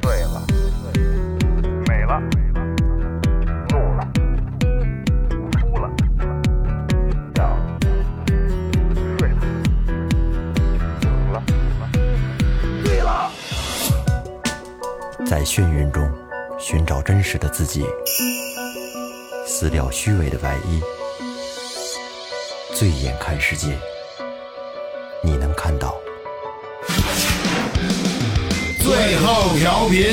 醉了，美了，怒了，哭了，笑了，睡了，醒了，醉了。在眩晕中寻找真实的自己，撕掉虚伪的外衣，醉眼看世界，调频，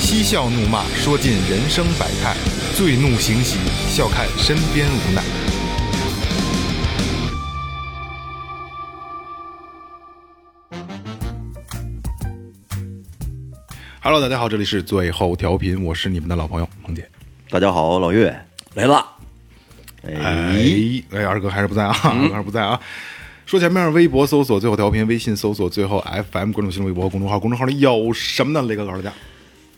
嬉笑怒骂，说尽人生百态；醉怒行喜，笑看身边无奈。Hello，大家好，这里是最后调频，我是你们的老朋友萌姐。大家好，老岳来了。哎，哎，二哥还是不在啊，二哥还是不在啊。说前面，微博搜索最后调频，微信搜索最后 FM，关注新浪微博公众号，公众号里有什么呢？雷哥告诉大家，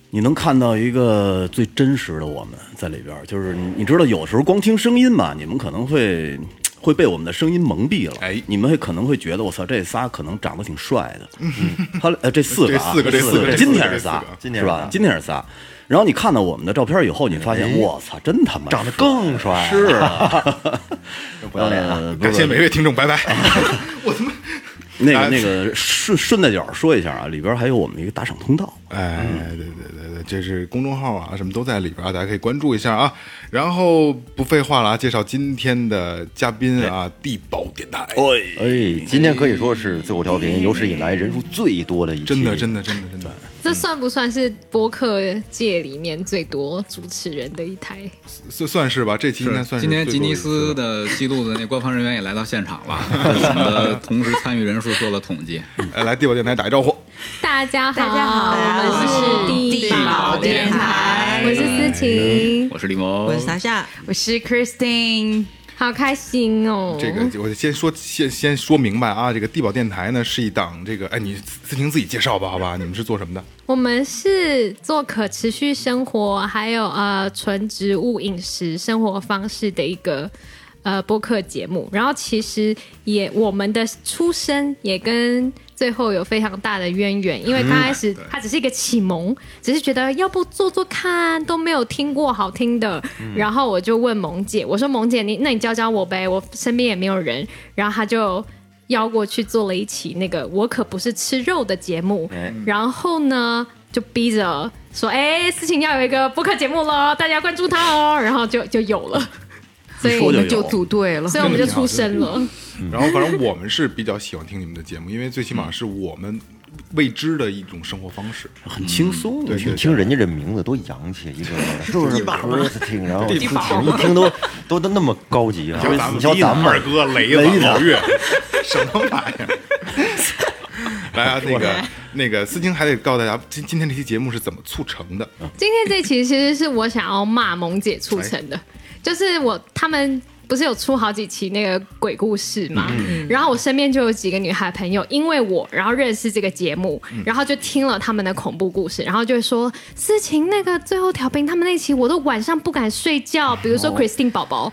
你能看到一个最真实的我们在里边，就是你你知道，有时候光听声音吧，你们可能会会被我们的声音蒙蔽了。哎你们会可能会觉得我操，这仨可能长得挺帅的。嗯，他呃这四个啊，这四个这四个今天是仨今天是吧今天是仨。然后你看到我们的照片以后，你发现我操，真他妈长得更帅是啊，不要脸啊！感谢每位听众，拜拜。我他妈，哎那个那个顺顺带脚说一下啊，里边还有我们一个打赏通道。哎，对对，这是公众号啊，什么都在里边啊，大家可以关注一下啊。然后不废话了啊，介绍今天的嘉宾啊，地宝电台。哎，今天可以说是最后调频有史以来人数最多的一期，真的，真的，真的，真的，这算不算是播客界里面最多主持人的一台？算算是吧。这期应该算是今天吉尼斯的记录的那官方人员也来到现场了，我们的同时参与人数做了统计。哎，来地宝电台打一招呼。大家好，大家好我们是地宝电台我是思晴，我是李萌，我是莎夏，我是 Christine，好开心哦。这个我先说先先说明白啊，这个地宝电台呢是一档这个，哎，你自行自己介绍吧，好吧？你们是做什么的？我们是做可持续生活，还有呃纯植物饮食生活方式的一个呃播客节目。然后其实也我们的出身也跟最后有非常大的渊源，因为刚开始他只是一个启蒙，只是觉得要不做做看，都没有听过好听的。然后我就问萌姐，我说萌姐你那你教教我呗，我身边也没有人。然后他就。邀过去做了一期那个我可不是吃肉的节目，然后呢就逼着说，哎，事情要有一个播客节目了，大家关注他哦，然后就就有了，所以我们就组队了。所以我们就出生了。然后反正我们是比较喜欢听你们的节目，因为最起码是我们未知的一种生活方式。很轻松，你听听人家这名字多洋气，一个是不是 Christine，然后思晴一听都都都那么高级啊！咱们你瞧咱们二哥雷子雷子老岳，什么玩意儿？来啊，那个那个思清还得告诉大家，今今天这期节目是怎么促成的？今天这期其实是我想要骂萌姐促成的，就是我他们。不是有出好几期那个鬼故事嘛？然后我身边就有几个女孩朋友，因为我然后认识这个节目，然后就听了他们的恐怖故事，然后就会说思晴那个最后调频他们那期我都晚上不敢睡觉，比如说 Christine 宝宝。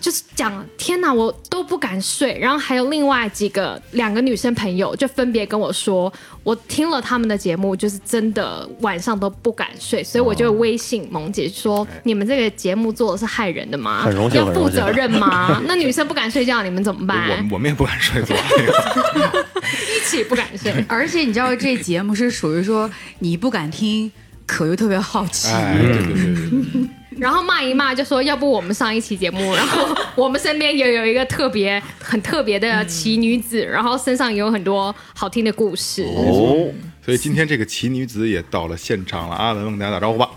就是讲天哪，我都不敢睡。然后还有另外几个两个女生朋友，就分别跟我说，我听了他们的节目，就是真的晚上都不敢睡。所以我就微信萌姐说，你们这个节目做的是害人的吗？很荣幸要负责任吗？那女生不敢睡觉，你们怎么我办我？我们也不敢睡，一起不敢睡。而且你知道这节目是属于说你不敢听，可又特别好奇。哎，对对对对对，然后骂一骂，就说要不我们上一期节目，然后我们身边也有一个特别很特别的奇女子，然后身上也有很多好听的故事。哦，所以今天这个奇女子也到了现场了啊！文文跟大家打招呼吧。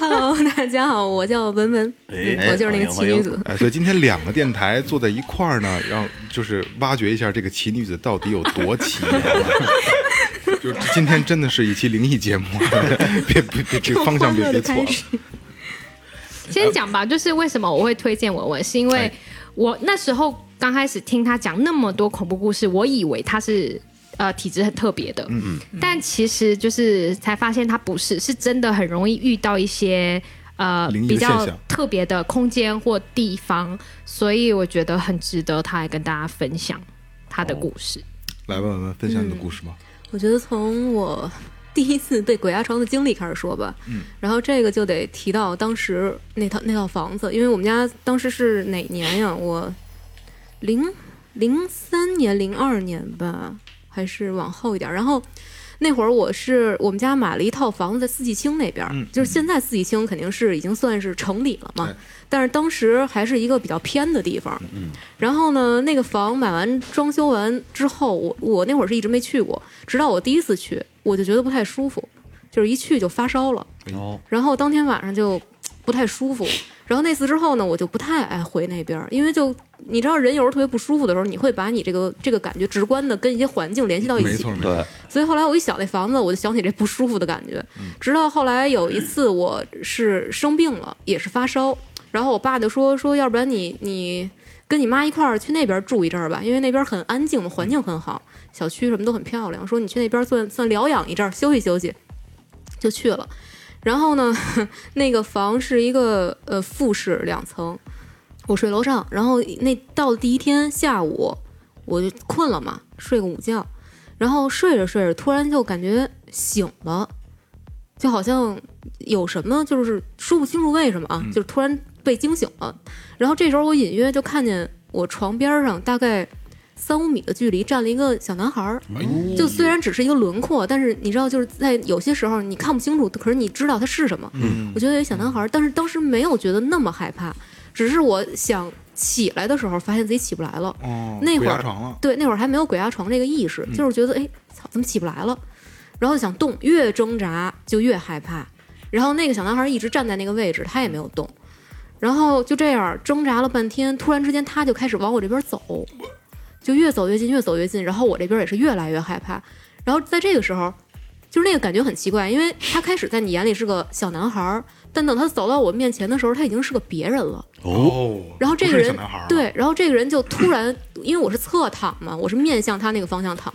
Hello，大家好，我叫文文，哎嗯我就是那个奇女子。哎，所以今天两个电台坐在一块儿呢，让就是挖掘一下这个奇女子到底有多奇。就是今天真的是一期灵异节目，别别别，这个方向别别错了。先讲吧，就是为什么我会推荐文文，是因为哎。我那时候刚开始听他讲那么多恐怖故事，我以为他是呃体质很特别的，嗯嗯，但其实就是才发现他不是，是真的很容易遇到一些呃比较特别的空间或地方，所以我觉得很值得他来跟大家分享他的故事。来，文文分享你的故事吧。我觉得从我第一次被鬼压床的经历开始说吧。嗯，然后这个就得提到当时那套那套房子，因为我们家当时是哪年呀？我零零三年、零二年吧，还是往后一点。然后那会儿我是我们家买了一套房子在四季青那边就是现在四季青肯定是已经算是城里了嘛对，但是当时还是一个比较偏的地方。嗯，然后呢，那个房买完装修完之后，我我那会儿是一直没去过，直到我第一次去，我就觉得不太舒服，就是一去就发烧了，哦，然后当天晚上就不太舒服。然后那次之后呢，我就不太爱回那边儿，因为就你知道，人有时候特别不舒服的时候，你会把你这个这个感觉直观的跟一些环境联系到一起。没错，没错。对，所以后来我一想那房子，我就想起这不舒服的感觉。直到后来有一次我是生病了，也是发烧，然后我爸就说说，要不然你你跟你妈一块儿去那边住一阵儿吧，因为那边很安静嘛，环境很好，小区什么都很漂亮。说你去那边算算疗养一阵儿，休息休息，就去了。然后呢，那个房是一个呃复式两层，我睡楼上。然后那到了第一天下午，我就困了嘛，睡个午觉，然后睡着睡着，突然就感觉醒了，就好像有什么就是说不清楚为什么啊，就是突然被惊醒了。然后这时候我隐约就看见我床边上大概三五米的距离站了一个小男孩儿，就虽然只是一个轮廓，但是你知道，就是在有些时候你看不清楚，可是你知道他是什么。嗯我觉得有小男孩儿，但是当时没有觉得那么害怕，只是我想起来的时候，发现自己起不来了。哦，那会儿对，那会儿还没有鬼压床这个意识，就是觉得哎，操，怎么起不来了？然后想动，越挣扎就越害怕。然后那个小男孩一直站在那个位置，他也没有动。然后就这样挣扎了半天，突然之间他就开始往我这边走，就越走越近，越走越近。然后我这边也是越来越害怕。然后在这个时候，就是那个感觉很奇怪，因为他开始在你眼里是个小男孩儿，但等他走到我面前的时候，他已经是个别人了。哦，然后这个人是小男孩，对，然后这个人就突然，因为我是侧躺嘛，我是面向他那个方向躺，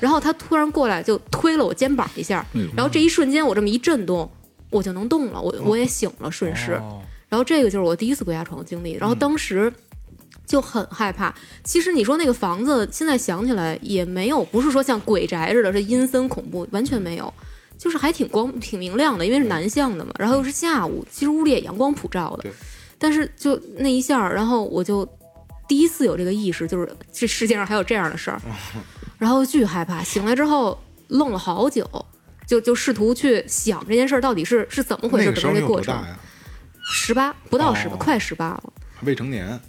然后他突然过来就推了我肩膀一下，然后这一瞬间我这么一震动，我就能动了，我我也醒了，顺势。哦然后这个就是我第一次鬼压床经历，然后当时就很害怕。其实你说那个房子，现在想起来也没有，不是说像鬼宅似的，是阴森恐怖，完全没有，就是还挺光挺明亮的，因为是南向的嘛，然后又是下午，其实屋里也阳光普照的对，但是就那一下儿，然后我就第一次有这个意识，就是这世界上还有这样的事儿，然后巨害怕，醒来之后愣了好久。就就试图去想这件事儿到底是是怎么回事，整个这过程。十八不到十八、哦快十八了。未成年，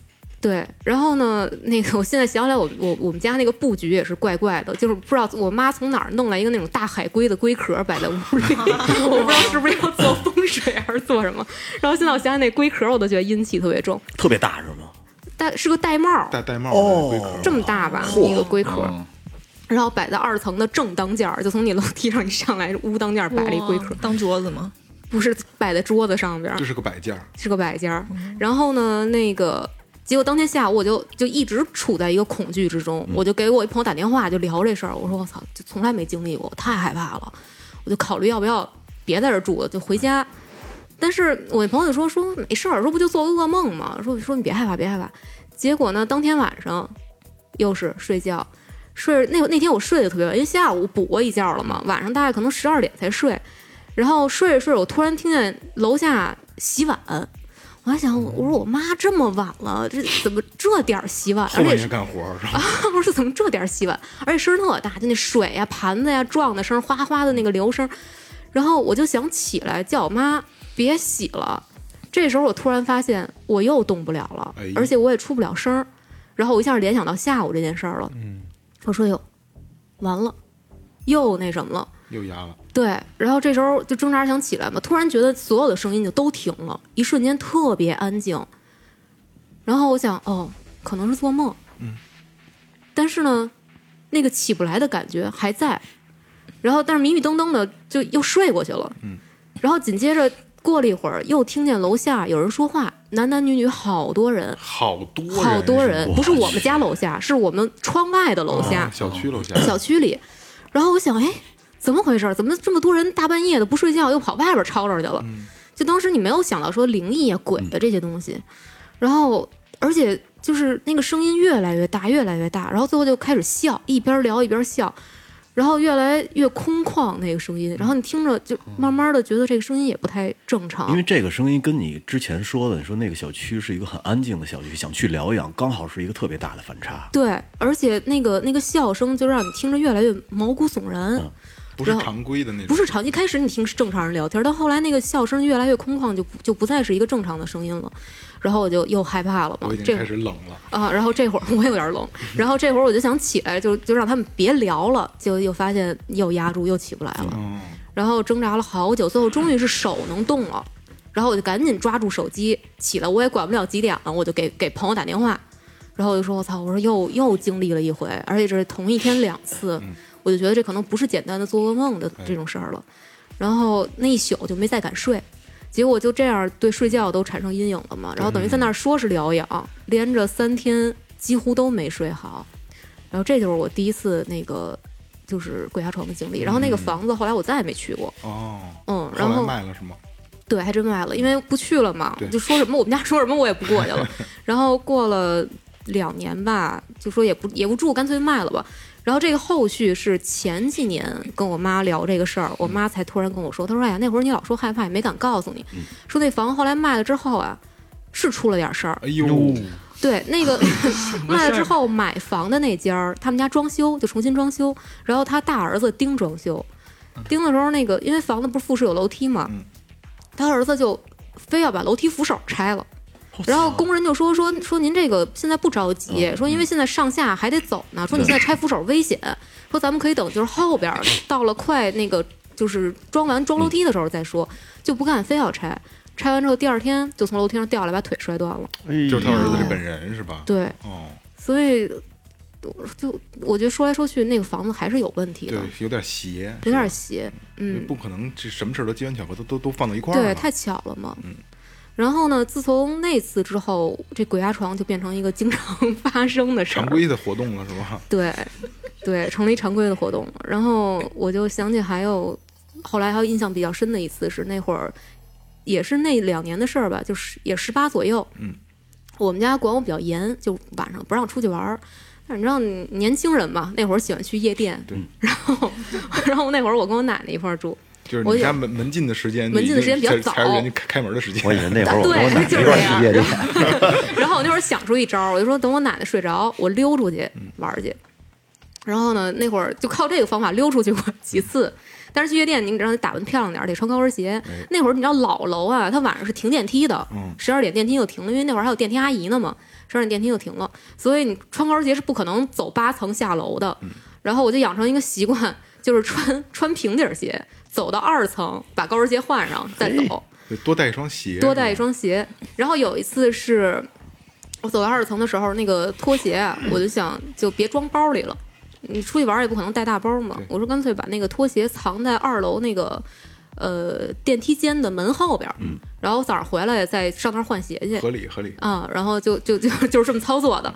对，然后呢，那个我现在想起来我，我我们家那个布局也是怪怪的，就是不知道我妈从哪儿弄来一个那种大海龟的龟壳摆在屋里，我不知道是不是要做风水还是做什么。然后现在我想想那龟壳，我都觉得阴气特别重，特别大是吗？戴是个玳瑁，戴戴帽的龟壳，这么大吧，一个龟壳，哦然后摆在二层的正当间儿，就从你楼梯上一上来，屋当间儿摆了一龟壳，当桌子吗？不是摆在桌子上边儿这，是个摆件儿，是个摆件儿。然后呢，那个结果当天下午我就就一直处在一个恐惧之中，我就给我一朋友打电话就聊这事儿，我说我操，就从来没经历过，我太害怕了，我就考虑要不要别在这儿住了，就回家。但是我那朋友就说说没事儿，说不就做噩梦吗？说说你别害怕，别害怕。结果呢，当天晚上又是睡觉，睡那那天我睡得特别晚，因为下午补过一觉了嘛，晚上大概可能十二点才睡。然后睡着睡着，我突然听见楼下洗碗，我还想，我说我妈这么晚了，这怎么这点儿洗碗？后半夜而且是干活儿是吧？啊，我说怎么这点儿洗碗？而且声儿特大，就那水呀、盘子呀撞的声儿，哗哗的那个流声。然后我就想起来叫我妈别洗了。这时候我突然发现我又动不了了哎，而且我也出不了声儿。然后我一下联想到下午这件事儿了。嗯，我说哟，完了，又那什么了。又压了，对，然后这时候就挣扎想起来嘛，突然觉得所有的声音就都停了，一瞬间特别安静。然后我想，哦，可能是做梦，嗯，但是呢，那个起不来的感觉还在，然后但是迷迷瞪瞪的就又睡过去了，嗯，然后紧接着过了一会儿，又听见楼下有人说话，男男女女好多人，好多人好多人，不是我们家楼下，是我们窗外的楼下，哦小区楼下，小区里。然后我想，哎，怎么回事？怎么这么多人大半夜的不睡觉，又跑外边吵吵去了？就当时你没有想到说灵异啊、鬼的这些东西，然后而且就是那个声音越来越大，越来越大，然后最后就开始笑，一边聊一边笑。然后越来越空旷那个声音，然后你听着就慢慢的觉得这个声音也不太正常，因为这个声音跟你之前说的，你说那个小区是一个很安静的小区，想去疗养，刚好是一个特别大的反差。对，而且那个那个笑声就让你听着越来越毛骨悚然。嗯不是常规的那种，不是常。一开始你听是正常人聊天，到后来那个笑声越来越空旷，就不就不再是一个正常的声音了。然后我就又害怕了嘛我已，经这开始冷了。啊，然后这会儿我也有点冷，然后这会儿我就想起来，就就让他们别聊了，就又发现又压住，又起不来了。哦，然后挣扎了好久，最后终于是手能动了，然后我就赶紧抓住手机起来，我也管不了几点了，我就给给朋友打电话，然后我就说我操，我说又又经历了一回，而且这是同一天两次，我就觉得这可能不是简单的做噩梦的这种事儿了，然后那一宿就没再敢睡。结果就这样对睡觉都产生阴影了嘛，然后等于在那儿说是疗养，连着三天几乎都没睡好，然后这就是我第一次那个就是鬼压床的经历。然后那个房子后来我再也没去过，哦，嗯，然后卖了是吗？对，还真卖了，因为不去了嘛，就说什么我们家说什么我也不过去了。然后过了两年吧，就说也不也不住，干脆卖了吧。然后这个后续是前几年跟我妈聊这个事儿，我妈才突然跟我说，她说：“哎呀，那会儿你老说害怕，也没敢告诉你，说那房子后来卖了之后啊，是出了点事儿。哎呦，对，那个 卖了之后买房的那家儿，他们家装修就重新装修，然后他大儿子盯装修，盯的时候那个因为房子不是复式有楼梯嘛，嗯他儿子就非要把楼梯扶手拆了。然后工人就说说说您这个现在不着急，说因为现在上下还得走呢，说你现在拆扶手危险，说咱们可以等就是后边儿到了快那个就是装完装楼梯的时候再说，就不干非要拆。拆完之后第二天就从楼梯上掉下来，把腿摔断了。就是他儿子这本人是吧？对，哦，所以就我觉得说来说去，那个房子还是有问题对的，，有点邪，有点邪。嗯，不可能这什么事儿都机缘巧合都都都放到一块儿对，太巧了嘛。嗯然后呢，自从那次之后，这鬼压床就变成一个经常 发生的事儿。常规的活动了是吧？对，对，成了一常规的活动。然后我就想起还有后来还有印象比较深的一次是那会儿，也是那两年的事儿吧，就是也十八左右。嗯，我们家管我比较严，就晚上不让出去玩儿。但是你知道，年轻人嘛，那会儿喜欢去夜店。对。然后，然后那会儿我跟我奶奶一块儿住。就是我家门门禁的时间，门禁的时间比较早是人家开开门的时间。我以为那会儿 我对跟我奶就是这样 然后我那会儿想出一招儿，我就说等我奶奶睡着，我溜出去玩儿去。然后呢，那会儿就靠这个方法溜出去过 几次。但是去夜店，你让你打扮漂亮点儿，得穿高跟鞋。那会儿你知道老楼啊，它晚上是停电梯的，十二点电梯就停了，因为那会儿还有电梯阿姨呢嘛，十二点电梯就停了，所以你穿高跟鞋是不可能走八层下楼的。然后我就养成一个习惯，就是穿穿平底儿鞋，走到二层把高跟鞋换上再走。对多带一双鞋，多带一双鞋。然后有一次是我走到二层的时候，那个拖鞋啊，我就想就别装包里了。你出去玩也不可能带大包嘛，我说干脆把那个拖鞋藏在二楼那个呃电梯间的门后边儿，然后早上回来再上那儿换鞋去合理合理。啊，然后就就就就是这么操作的。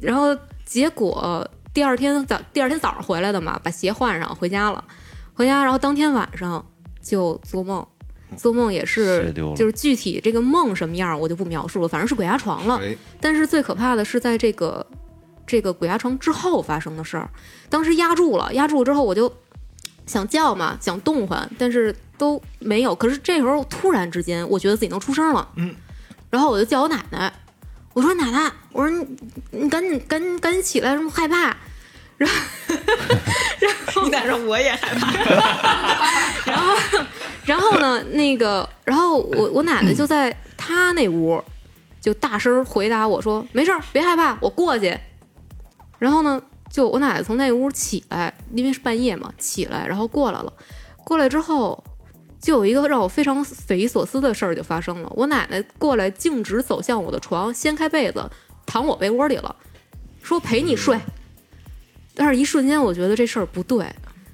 然后结果第二天早第二天早上回来的嘛，把鞋换上回家了，回家然后当天晚上就做梦。做梦也是就是具体这个梦什么样我就不描述了，反正是鬼压床了。哎，但是最可怕的是在这个这个鬼压床之后发生的事儿。当时压住了，压住了之后我就想叫嘛，想动唤，但是都没有。可是这时候突然之间，我觉得自己能出声了，嗯，然后我就叫我奶奶，我说奶奶，我说你你赶紧赶紧赶紧起来，什么害怕？你奶说我也害怕，然后，然后呢，那个，然后我我奶奶就在她那屋，就大声回答我说：“没事儿，别害怕，我过去。”然后呢，就我奶奶从那屋起来，因为是半夜嘛，起来，然后过来了。过来之后，就有一个让我非常匪夷所思的事儿就发生了。我奶奶过来，径直走向我的床，掀开被子，躺我被窝里了，说陪你睡。但是，一瞬间我觉得这事儿不对，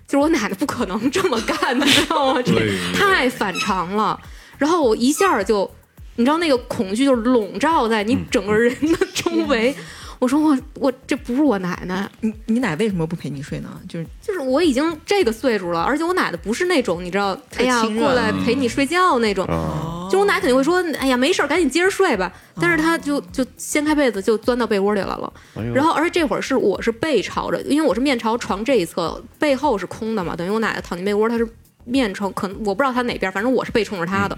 就是我奶奶不可能这么干的，你知道吗？这太反常了。然后我一下就，你知道那个恐惧就笼罩在你整个人的周围。我说我我这不是我奶奶，你你奶为什么不陪你睡呢？就是就是我已经这个岁数了，而且我奶奶不是那种你知道，哎呀过来陪你睡觉那种。哦就我奶肯定会说，哎呀，没事儿，赶紧接着睡吧。但是她就就掀开被子就钻到被窝里来了。然后，而且这会儿是我是背朝着，因为我是面朝床这一侧，背后是空的嘛，等于我奶奶躺进被窝，她是面冲，可能我不知道她哪边，反正我是背冲着她的。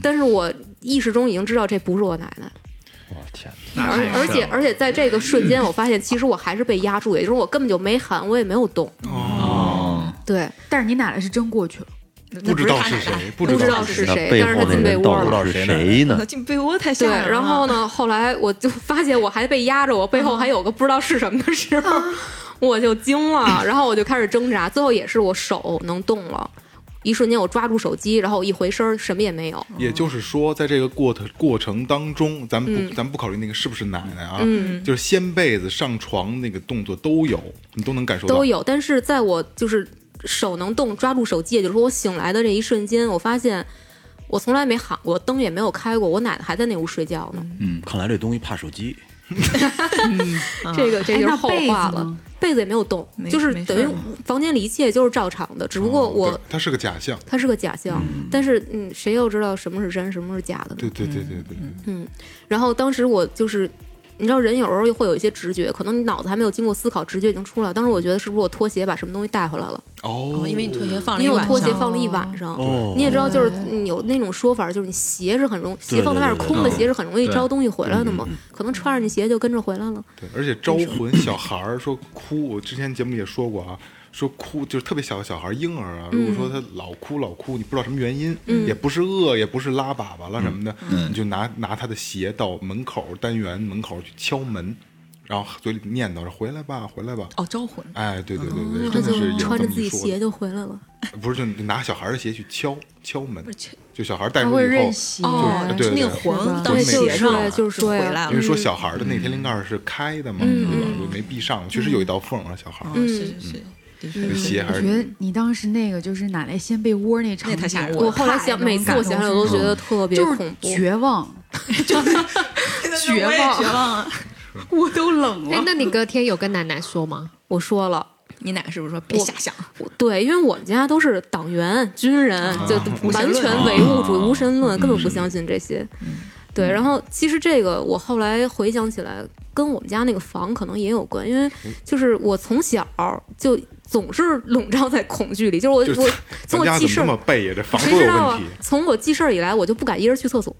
但是我意识中已经知道这不是我奶奶。我天那而而且而且在这个瞬间，我发现其实我还是被压住，也就是我根本就没喊，我也没有动。哦，对，但是你奶奶是真过去了，不知道是谁，不不知道道是谁。但是他进被窝了。到底是谁呢？进 被窝太吓，人了。然后呢，后来我就发现我还被压着，我背后还有个不知道是什么的时候，我就惊了，然后我就开始挣扎，最后也是我手能动了。一瞬间，我抓住手机，然后我一回身儿，什么也没有。也就是说，在这个过程过程当中，咱们不、嗯咱们不考虑那个是不是奶奶啊，嗯就是掀被子、上床那个动作都有，你都能感受到。都有，但是在我就是手能动，抓住手机，也就是说我醒来的这一瞬间，我发现我从来没喊过，灯也没有开过，我奶奶还在那屋睡觉呢。嗯看来这东西怕手机。这个这就是后话了。被子也没有动，就是等于房间里一切就是照常的，只不过我对它是个假象。它是个假象，但是嗯，谁又知道什么是真，什么是假的呢？对对对对对对，嗯，然后当时我就是，你知道人有时候会有一些直觉，可能你脑子还没有经过思考，直觉已经出来了。当时我觉得是不是我拖鞋把什么东西带回来了？哦哦，因为你拖鞋放了因为我一晚上拖鞋放了一晚上。哦你也知道，就是嗯有那种说法，就是你鞋是很容易鞋放在外面空的鞋是很容易招东西回来的嘛，可能穿上你鞋就跟着回来了。对，而且招魂小孩儿说哭，我之前节目也说过啊，说哭就是特别小的小孩婴儿啊，如果说他老哭老哭，你不知道什么原因，也不是饿，也不是拉粑粑了什么的，你就拿拿他的鞋到门口单元门口去敲门，然后嘴里念叨着回来吧，回来吧。哦，招魂。哎，对对对对，他真的是有就穿着自己这么一说的。鞋就回来了。不是就拿小孩的鞋去敲敲门，就小孩带出去以后，认鞋，哦，对对那个对魂到对鞋上了，就是说回来了。因为。说小孩的那天灵盖是开的嘛，嗯。对吧？就没闭上，确实有一道缝啊，小孩。儿嗯，是是是，的确这鞋还我觉得你当时那个就是奶奶掀被窝那场景，那太吓人了我后来想，每次我想想我都觉得特别就是恐怖。绝望，绝望，绝望 啊！我都冷哎了，。那你隔天有跟奶奶说吗？我说了，你奶奶是不是说别瞎想？对，因为我们家都是党员、军人，就完全唯物主义、无神论，根本不相信这些。对，然后其实这个我后来回想起来，跟我们家那个房可能也有关，因为就是我从小就总是笼罩在恐惧里，就是我就我从我记事儿么背呀？这房都有谁知道啊问题。？从我记事儿以来，我就不敢一人去厕所，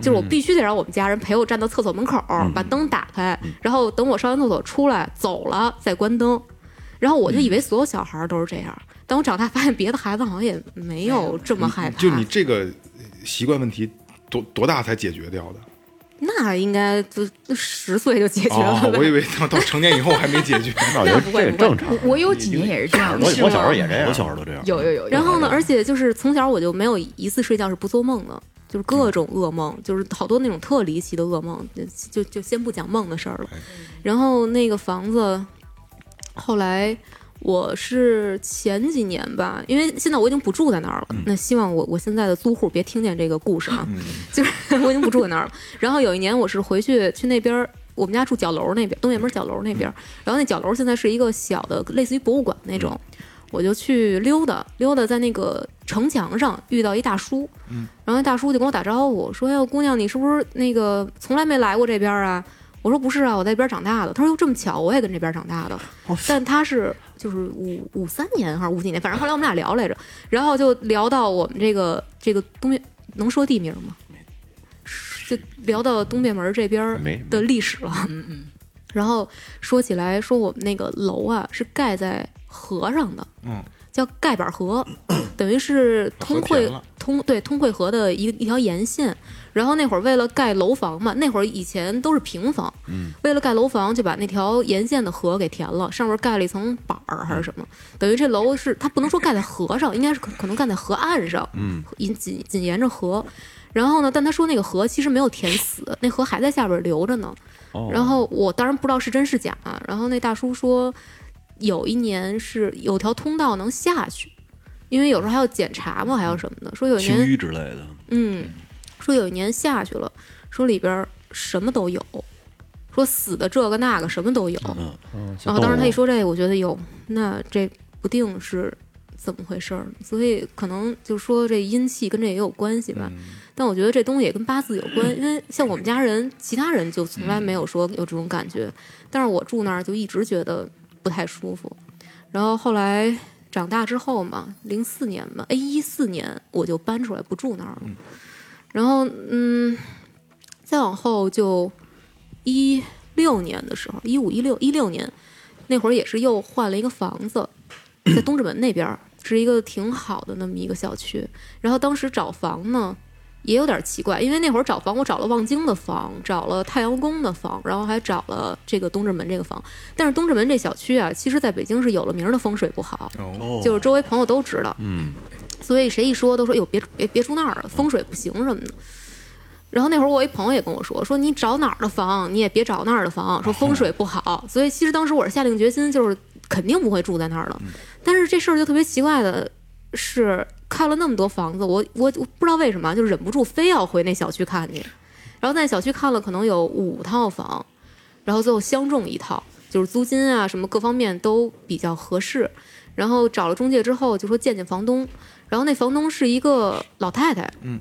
就是我必须得让我们家人陪我站到厕所门口，把灯打开，然后等我上完厕所出来走了再关灯。然后我就以为所有小孩儿都是这样，但我长大发现别的孩子好像也没有这么害怕。就你这个习惯问题，多多大才解决掉的？那应该就就十岁就解决了哦，我以为到到成年以后还没解决。那我觉得这个正常。我我有几年也是这样，我我小时候也这样，我小时候都这样。有有有有。然后呢，而且就是从小我就没有一次睡觉是不做梦的，就是各种噩梦，就是好多那种特离奇的噩梦，就就就先不讲梦的事儿了。然后那个房子，后来我是前几年吧，因为现在我已经不住在那儿了。那希望我我现在的租户别听见这个故事啊，就是我已经不住在那儿了。然后有一年我是回去去那边儿。我们家住角楼那边，东北门角楼那边，然后那角楼现在是一个小的，类似于博物馆那种，我就去溜达溜达，在那个城墙上遇到一大叔，然后那大叔就跟我打招呼说：“哎呦，姑娘，你是不是那个从来没来过这边啊？”我说：“不是啊，我在这边长大的。”他说：“哟，这么巧，我也跟这边长大的。”但他是就是五五三年还是五几年，反正后来我们俩聊来着，然后就聊到我们这个这个东边，能说地名吗？就聊到东便门这边没的历史了。嗯嗯。然后说起来，说我们那个楼啊是盖在河上的，嗯，叫盖板河，等于是通惠通对通惠河的一一条沿线。然后那会儿为了盖楼房嘛，那会儿以前都是平房，嗯，为了盖楼房就把那条沿线的河给填了，上面盖了一层板儿还是什么，等于这楼是它不能说盖在河上，应该是可可能盖在河岸上，嗯，紧紧紧沿着河。然后呢，但他说那个河其实没有填死，那河还在下边流着呢。哦然后我当然不知道是真是假、啊，然后那大叔说，有一年是有条通道能下去，因为有时候还要检查嘛，还要什么的。说有一清年，淤之类的，嗯，说有一年下去了，说里边儿什么都有，说死的这个那个什么都有。嗯然后当时他一，说这个，我觉得有，那这不定是怎么回事儿，所以可能就说这阴气跟这也有关系吧。但我觉得这东西也跟八字有关，因为像我们家人，其他人就从来没有说有这种感觉，但是我住那儿就一直觉得不太舒服。然后后来长大之后嘛，零四年嘛，哎，一四年我就搬出来不住那儿了。然后嗯，再往后就一六年的时候，一五一六一六年那会儿也是又换了一个房子，在东直门那边儿是一个挺好的那么一个小区。然后当时找房呢。也有点奇怪，因为那会儿找房，我找了望京的房，找了太阳宫的房，然后还找了这个东直门这个房。但是东直门这小区啊，其实在北京是有了名儿的风水不好，哦，就是周围朋友都知道，嗯，所以谁一说都说哟别别别住那儿了，风水不行什么的。然后那会儿我一朋友也跟我说，说你找哪儿的房你也别找那儿的房，说风水不好。所以其实当时我是下定决心，就是肯定不会住在那儿了。但是这事儿就特别奇怪的是，看了那么多房子，我我我不知道为什么就忍不住非要回那小区看去。然后在小区看了可能有五套房，然后最后相中一套，就是租金啊什么各方面都比较合适。然后找了中介之后，就说见见房东，然后那房东是一个老太太，嗯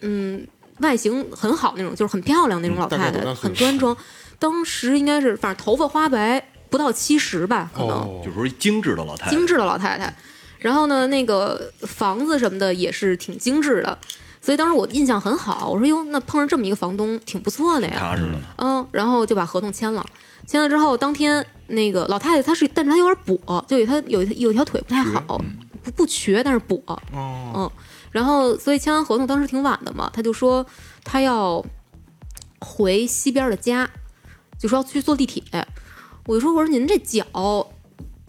嗯，外形很好那种，就是很漂亮那种老太太，很端庄。当时应该是反正头发花白，不到七十吧，可能。哦就是说精致的老太太，精致的老太太。然后呢，那个房子什么的也是挺精致的，所以当时我印象很好。我说哟，那碰上这么一个房东挺不错的呀。踏实的，嗯，然后就把合同签了。签了之后，当天那个老太太她是，但是她有点跛，就有她有一有一条腿不太好，不不瘸，但是跛。哦，嗯，然后所以签完合同，当时挺晚的嘛，他就说他要回西边的家，就说要去坐地铁。我就说我说您这脚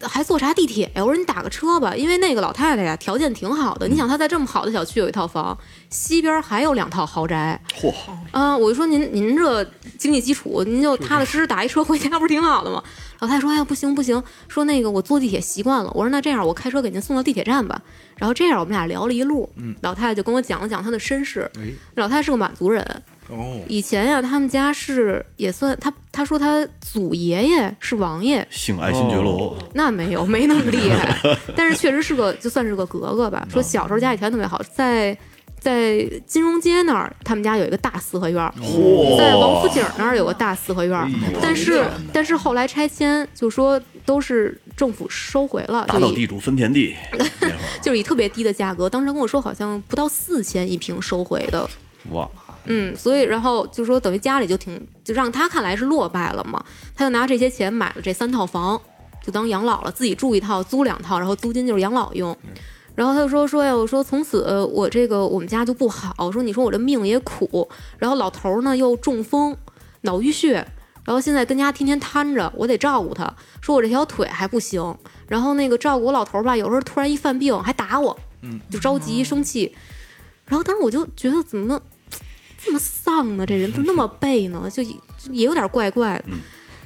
还坐啥地铁呀？我说你打个车吧，因为那个老太太呀条件挺好的，你想她在这么好的小区有一套房，西边还有两套豪宅。嚯，啊、我就说您您这经济基础，您就踏踏实实打一车回家，不是挺好的吗？老太太说：“哎呀，不行不行，说那个我坐地铁习惯了。”我说：“那这样，我开车给您送到地铁站吧。”然后这样我们俩聊了一路，老太太就跟我讲了讲她的身世。哎，老太太是个满族人，哦，以前呀，他们家是也算他他说他祖爷爷是王爷，姓爱新觉罗，那没有没那么厉害，但是确实是个就算是个格格吧。说小时候家里条件特别好，在在金融街那儿，他们家有一个大四合院儿，在王府井那儿有个大四合院儿，但是但是后来拆迁，就说都是政府收回了，就以打倒地主分田地，就是以特别低的价格，当时跟我说好像不到四千一平收回的，哇，嗯，所以然后就说等于家里就挺，就让他看来是落败了嘛，他就拿这些钱买了这三套房，就当养老了，自己住一套，租两套，然后租金就是养老用。然后他就说说呀，我说从此呃我这个我们家就不好，说你说我这命也苦，然后老头儿呢又中风，脑淤血，然后现在跟家天天瘫着，我得照顾他，说我这条腿还不行，然后那个照顾我老头儿吧，有时候突然一犯病还打我，就着急生气，然后当时我就觉得怎么这么丧呢？这人怎么那么背呢？就也有点怪怪的。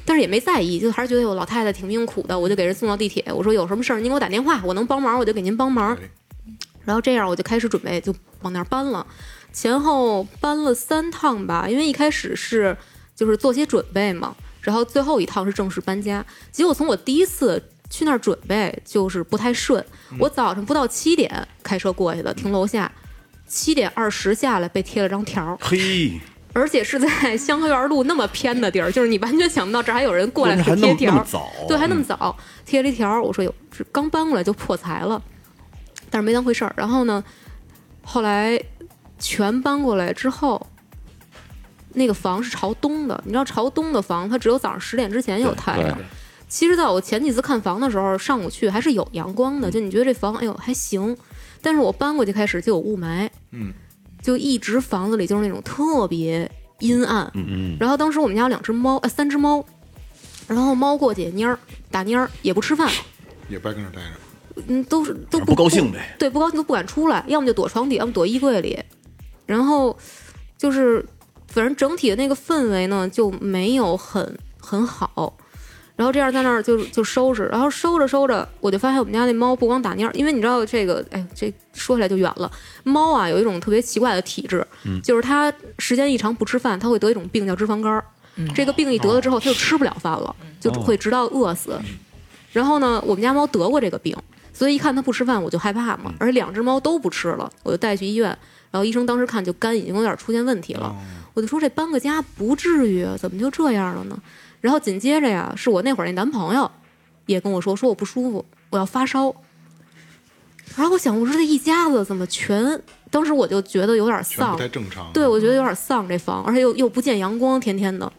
但是也没在意，就还是觉得有老太太挺命苦的，我就给人送到地铁。我说有什么事儿您给我打电话，我能帮忙我就给您帮忙。然后这样我就开始准备就往那儿搬了，前后搬了三趟吧，因为一开始是就是做些准备嘛，然后最后一趟是正式搬家。结果从我第一次去那儿准备就是不太顺，我早上不到七点开车过去的，停楼下，七点二十下来被贴了张条儿，嘿，而且是在香河园路那么偏的地儿，就是你完全想不到这儿还有人过来 贴条对，还那么早。贴了一条儿，我说有，是刚搬过来就破财了，但是没当回事儿。然后呢，后来全搬过来之后，那个房是朝东的，你知道朝东的房它只有早上十点之前有太阳。其实，在我前几次看房的时候，上午去还是有阳光的，就你觉得这房哎呦还行，但是我搬过去开始就有雾霾，嗯，就一直房子里就是那种特别阴暗，嗯嗯，然后当时我们家有两只猫，呃，三只猫，然后猫过去蔫儿打蔫儿，也不吃饭，也不爱跟这儿待着。嗯，都是都不高兴呗，对，不高兴都不敢出来，要么就躲床底，要么躲衣柜里，然后就是反正整体的那个氛围呢就没有很很好。然后这样在那儿就就收拾，然后收着收着，我就发现我们家那猫不光打蔫儿，因为你知道这个，哎，这说起来就远了。猫啊有一种特别奇怪的体质，就是它时间一长不吃饭，它会得一种病叫脂肪肝儿。这个病一得了之后，它就吃不了饭了，就会直到饿死。然后呢，我们家猫得过这个病，所以一看它不吃饭，我就害怕嘛。而且两只猫都不吃了，我就带去医院。然后医生当时看就肝已经有点出现问题了，我就说这搬个家不至于啊，怎么就这样了呢？然后紧接着呀，是我那会儿那男朋友也跟我说，说我不舒服，我要发烧。然后我想，我说这一家子怎么全？当时我就觉得有点丧不太，正常。对，我觉得有点丧这房，而且又又不见阳光，天天的。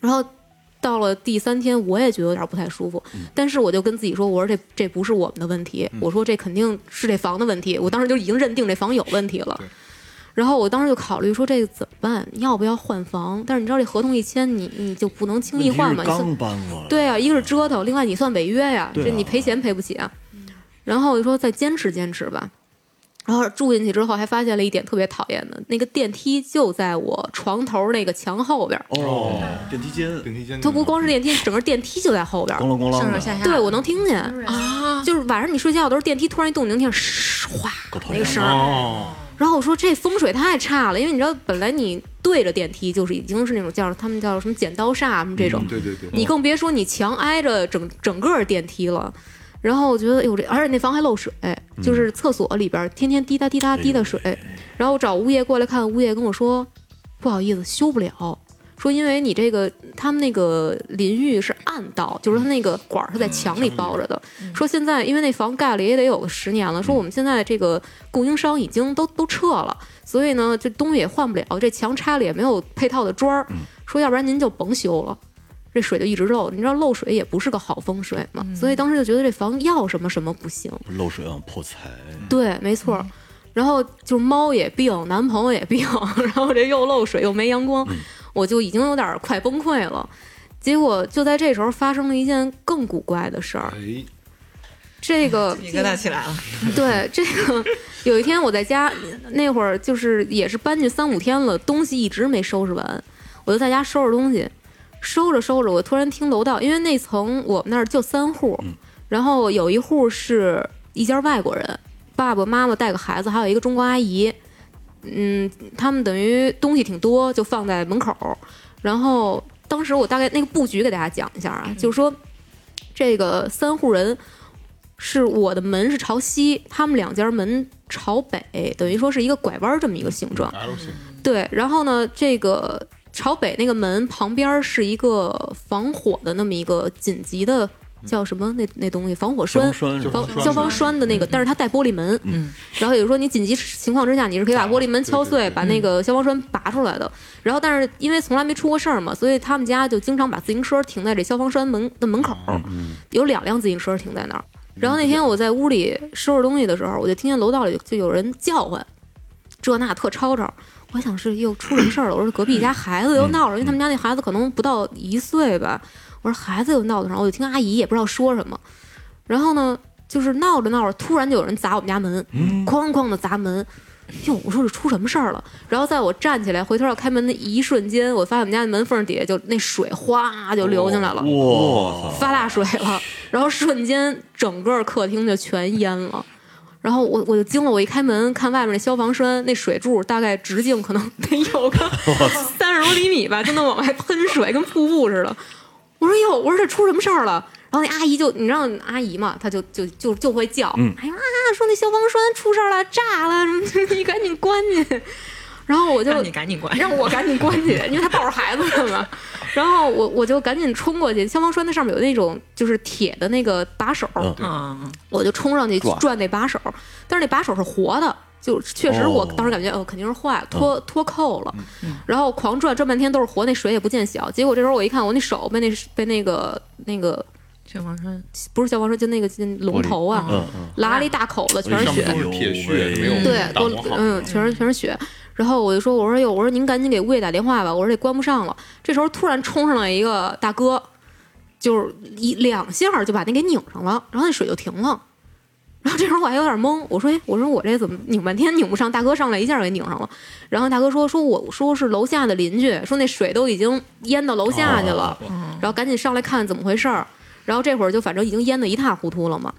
然后到了第三天，我也觉得有点不太舒服，但是我就跟自己说，我说这这不是我们的问题，我说这肯定是这房的问题，我当时就已经认定这房有问题了对。然后我当时就考虑说这个怎么办，要不要换房？但是你知道这合同一签，你你就不能轻易换嘛，你算刚搬过来，对啊，一个是折腾，另外你算违约呀，啊。这你赔钱赔不起啊。然后我就说再坚持坚持吧。然后住进去之后，还发现了一点特别讨厌的，那个电梯就在我床头那个墙后边，哦，电梯间，电梯间。它不光是电梯，整个电梯就在后边。咣啷咣啷，上上下下，对，我能听见，啊，就是晚上你睡觉的时候，电梯突然一动，你能听见唰那个声儿。哦，然后我说这风水太差了，因为你知道本来你对着电梯就是已经是那种叫他们叫什么剪刀煞什么这种，对对对，你更别说你墙挨着整整个电梯了。然后我觉得，哎呦这，而且那房还漏水，就是厕所里边天天滴答滴答滴的水。然后我找物业过来看，物业跟我说，不好意思，修不了。说因为你这个他们那个淋浴是暗道，就是它那个管儿是在墙里包着的。说现在因为那房盖了也得有个十年了，说我们现在这个供应商已经都都撤了，所以呢这东西也换不了，这墙拆了也没有配套的砖儿。说要不然您就甭修了。这水就一直漏，你知道漏水也不是个好风水嘛，所以当时就觉得这房要什么什么不行。漏水要，破财，对，没错。然后就猫也病，男朋友也病，然后这又漏水又没阳光，我就已经有点快崩溃了。结果就在这时候发生了一件更古怪的事儿，哎，这个鸡皮疙瘩起来了。对，这个有一天我在家那会儿，就是也是搬去三五天了，东西一直没收拾完，我就在家收拾东西，收着收着，我突然听楼道，因为那层我们那儿就三户，然后有一户是一家外国人，爸爸妈妈带个孩子，还有一个中国阿姨，嗯，他们等于东西挺多，就放在门口，然后当时我大概那个布局给大家讲一下啊，就是说这个三户人。是我的门是朝西，他们两家门朝北，等于说是一个拐弯儿这么一个形状。L 型，对，然后呢，这个朝北那个门旁边是一个防火的那么一个紧急的叫什么那那东西防火栓。消防栓是吧防消防栓的那个，但是它带玻璃门，嗯，然后也就是说你紧急情况之下，你是可以把玻璃门敲碎，把那个消防栓拔出来的。然后，但是因为从来没出过事儿嘛，所以他们家就经常把自行车停在这消防栓门的门口，有两辆自行车停在那儿。然后那天我在屋里收拾东西的时候，我就听见楼道里就有人叫唤，这那特吵吵。我想是又出什么事儿了？我说隔壁家孩子又闹了，因为他们家那孩子可能不到一岁吧。我说孩子又闹腾上，我就听阿姨也不知道说什么。然后呢，就是闹着闹着，突然就有人砸我们家门，哐哐的砸门。哟，我说这出什么事儿了？然后在我站起来回头要开门的一瞬间，我发现我们家的门缝底下就那水哗就流进来了。哇，发大水了，然后瞬间整个客厅就全淹了。然后我我就惊了，我一开门看外面那消防栓那水柱大概直径可能 得有个三十多厘米吧，就能往外喷水，跟瀑布似的。我说哟，我说这出什么事儿了？然后那阿姨就你知道阿姨嘛，她就就就就会叫，哎呀啊，说那消防栓出事儿了，炸了，什 么你赶紧关去。然后我就让你赶紧关让我赶紧关去，因为他抱着孩子呢嘛。然后我我就赶紧冲过去，消防栓那上面有那种就是铁的那个把手，嗯啊，我就冲上去转转那把手，但是那把手是活的，就确实我哦当时感觉哦肯定是坏了，脱脱扣了，然后狂转转半天都是活，那水也不见小。结果这时候我一看，我那手被那被那个那个消防栓不是消防栓，就那个就龙头啊，嗯嗯，拉了一大口子，全是血。对，都打磨好。嗯，全是全是血。然后我就说，我说哟，我说您赶紧给物业打电话吧，我说这关不上了。这时候突然冲上来一个大哥，就是一两下就把那给拧上了，然后那水就停了。然后这时候我还有点懵，我说，哎，我说我这怎么拧半天拧不上？大哥上来一下给拧上了。然后大哥说，说我说是楼下的邻居，说那水都已经淹到楼下去了，然后赶紧上来看怎么回事儿。然后这会儿就反正已经淹得一塌糊涂了嘛。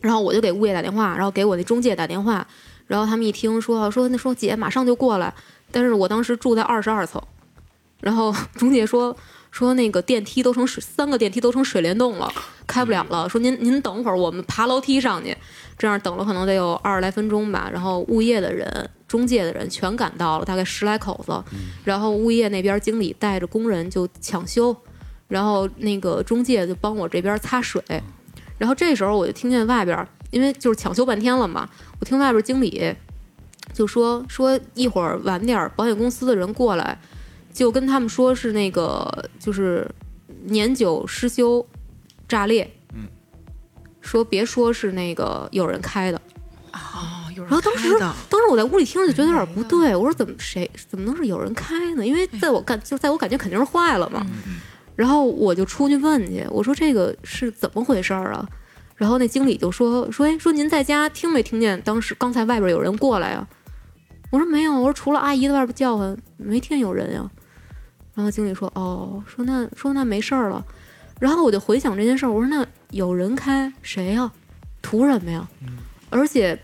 然后我就给物业打电话，然后给我那中介打电话，然后他们一听说说那说姐马上就过来，但是我当时住在二十二层，然后中介说说那个电梯都成水，三个电梯都成水帘洞了，开不了了。说您您等会儿，我们爬楼梯上去。这样等了可能得有二十来分钟吧。然后物业的人、中介的人全赶到了，大概十来口子。然后物业那边经理带着工人就抢修，然后那个中介就帮我这边擦水。然后这时候我就听见外边，因为就是抢修半天了嘛，我听外边经理就说说一会儿晚点儿保险公司的人过来，就跟他们说是那个就是年久失修炸裂，嗯，说别说是那个有人开的。哦，有人然后当时当时我在屋里听着就觉得有点不对，我说怎么谁怎么能是有人开呢？因为在我感就在我感觉肯定是坏了嘛。然后我就出去问去，我说这个是怎么回事儿啊？然后那经理就说说哎说您在家听没听见当时刚才外边有人过来啊？我说没有，我说除了阿姨在外边叫唤，没听见有人呀。然后经理说哦，说那说那没事儿了。然后我就回想这件事儿，我说那有人开谁呀？图什么呀？而且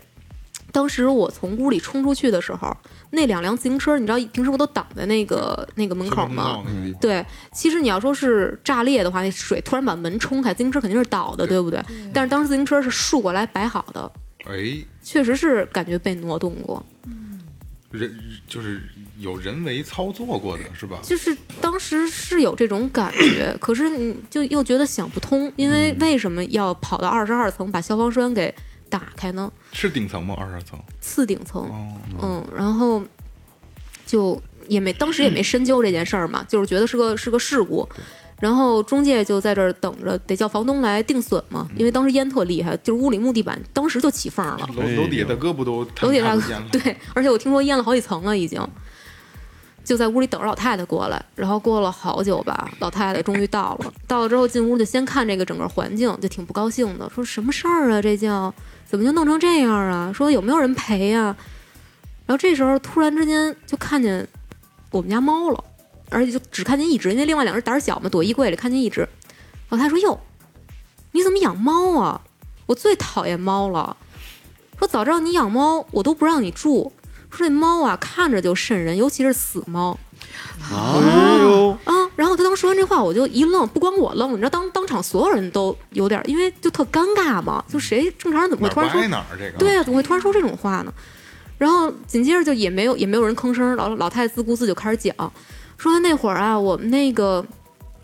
当时我从屋里冲出去的时候，那两辆自行车，你知道平时不都挡在那个那个门口吗？对，其实你要说是炸裂的话，那水突然把门冲开，自行车肯定是倒的，对不对？但是当时自行车是竖过来摆好的，哎，确实是感觉被挪动过。人就是有人为操作过的是吧？就是当时是有这种感觉，可是你就又觉得想不通，因为为什么要跑到二十二层把消防栓给打开呢？是顶层吗？二十二层？次顶层，哦，嗯，然后就也没当时也没深究这件事儿嘛，就是觉得是个是个事故。然后中介就在这儿等着，得叫房东来定损嘛，因为当时烟特厉害，就是屋里木地板当时就起缝了。楼楼底下的胳膊都楼底下？对，而且我听说淹了好几层了，已经。就在屋里等着老太太过来，然后过了好久吧，老太太终于到了。到了之后进屋就先看这个整个环境，就挺不高兴的，说什么事儿啊？这叫怎么就弄成这样啊？说有没有人陪呀、然后这时候突然之间就看见我们家猫了，而且就只看见一只，因为另外两只胆儿小嘛，躲衣柜里看见一只。老太太说：“哟，你怎么养猫啊？我最讨厌猫了。说早知道你养猫，我都不让你住。说这猫啊，看着就瘆人，尤其是死猫哎呦，啊。然后他当时说完这话，我就一愣，不光我愣，你知道当当场所有人都有点儿，因为就特尴尬嘛，就谁正常人怎么会突然说挨哪儿这个？对啊，怎么会突然说这种话呢？然后紧接着就也没有也没有人吭声，老老太太自顾自就开始讲，说那会儿啊，我们那个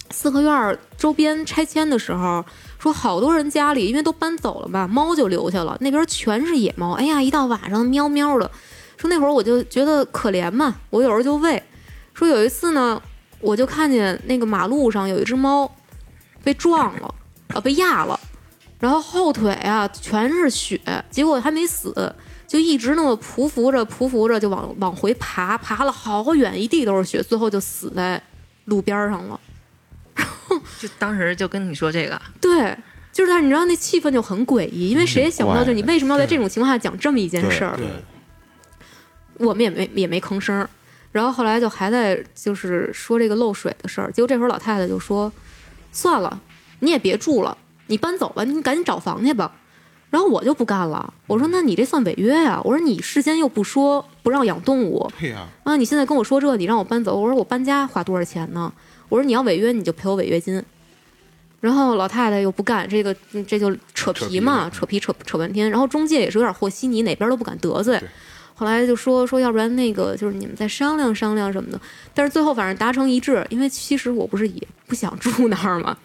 四合院儿周边拆迁的时候，说好多人家里因为都搬走了嘛，猫就留下了，那边全是野猫，哎呀，一到晚上喵喵的。说那会儿我就觉得可怜嘛，我有时候就喂。说有一次呢，我就看见那个马路上有一只猫被撞了，啊，被压了。然后后腿啊全是血，结果还没死，就一直那么匍匐着匍匐着就往往回爬，爬了好远，一地都是血，最后就死在路边上了。就当时就跟你说这个，对，就是但是你知道那气氛就很诡异，因为谁也想不到，就是你为什么要在这种情况下讲这么一件事儿？对，我们也没也没吭声儿。然后后来就还在就是说这个漏水的事儿，结果这会儿老太太就说：“算了，你也别住了，你搬走吧，你赶紧找房去吧。”然后我就不干了，我说：“那你这算违约呀、我说：“你事先又不说不让养动物对呀，啊，你现在跟我说这，你让我搬走，我说我搬家花多少钱呢？我说你要违约你就赔我违约金。”然后老太太又不干，这个嗯这就扯皮嘛，扯皮扯扯半天。然后中介也是有点和稀泥，哪边都不敢得罪对。后来就说说，要不然那个就是你们再商量商量什么的。但是最后反正达成一致，因为其实我不是也不想住那儿嘛。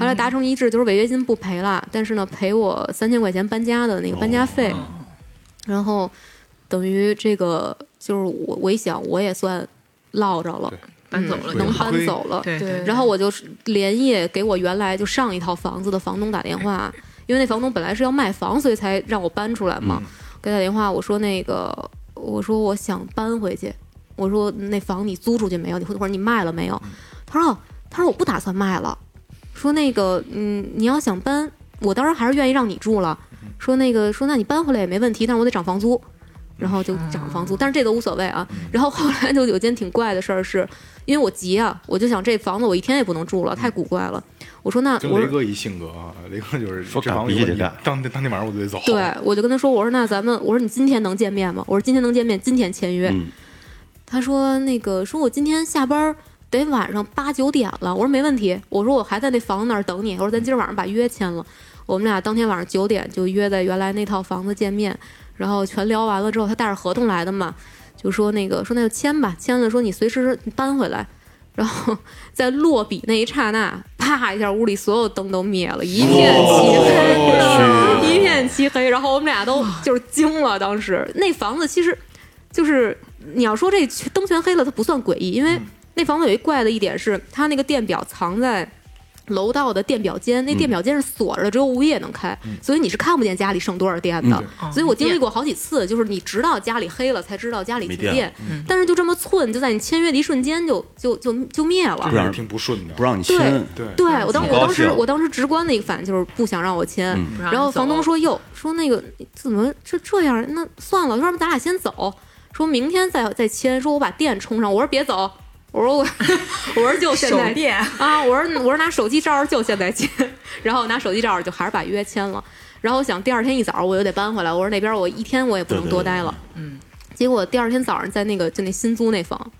后来达成一致，就是违约金不赔了，但是呢赔我三千块钱搬家的那个搬家费。然后等于这个就是我我一想，我也算落着了，搬走了嗯能搬走了。对对然后我就连夜给我原来就上一套房子的房东打电话，因为那房东本来是要卖房，所以才让我搬出来嘛。给他打电话，我说那个，我说我想搬回去，我说那房你租出去没有？你或者你卖了没有？他说哦他说我不打算卖了，说那个嗯你要想搬，我当然还是愿意让你住了。说那个说那你搬回来也没问题，但是我得涨房租。然后就涨房租，但是这都无所谓啊。然后后来就有件挺怪的事儿，是因为我急啊，我就想这房子我一天也不能住了，太古怪了。我说那我雷哥一性格啊，雷哥就是说这干房子有问题必须得干当天当天晚上我就得走。对，我就跟他说，我说那咱们，我说你今天能见面吗？我说今天能见面，今天签约。嗯他说那个说我今天下班得晚上八九点了，我说没问题，我说我还在那房子那儿等你，我说咱今儿晚上把约签了。我们俩当天晚上九点就约在原来那套房子见面，然后全聊完了之后，他带着合同来的嘛，就说那个说那就签吧，签了说你随时搬回来。然后在落笔那一刹那，啪一下，屋里所有灯都灭了，一片漆黑，一片漆黑。然后我们俩都就是惊了，当时那房子其实就是你要说这灯全黑了，它不算诡异，因为那房子有一怪的一点是，它那个电表藏在楼道的电表间，那电表间是锁着的，只有物业能开，所以你是看不见家里剩多少电的。所以我经历过好几次，就是你直到家里黑了才知道家里停没电。电，但是就这么寸，就在你签约的一瞬间就就就就灭了。这。还是挺不顺的，不让你对签，对对。我当我当时我当时直观的一个反应就是不想让我签，然后房东说哟说那个怎么这这样？那算了，说要不咱俩先走，说明天再再签，说我把电充上。我说别走，我说我 我说就现在啊，我说我说拿手机照着就现在签，然后拿手机照着就还是把约签了。然后我想第二天一早我又得搬回来，我说那边我一天我也不能对对对多待了。嗯，结果第二天早上在那个就那新租那房，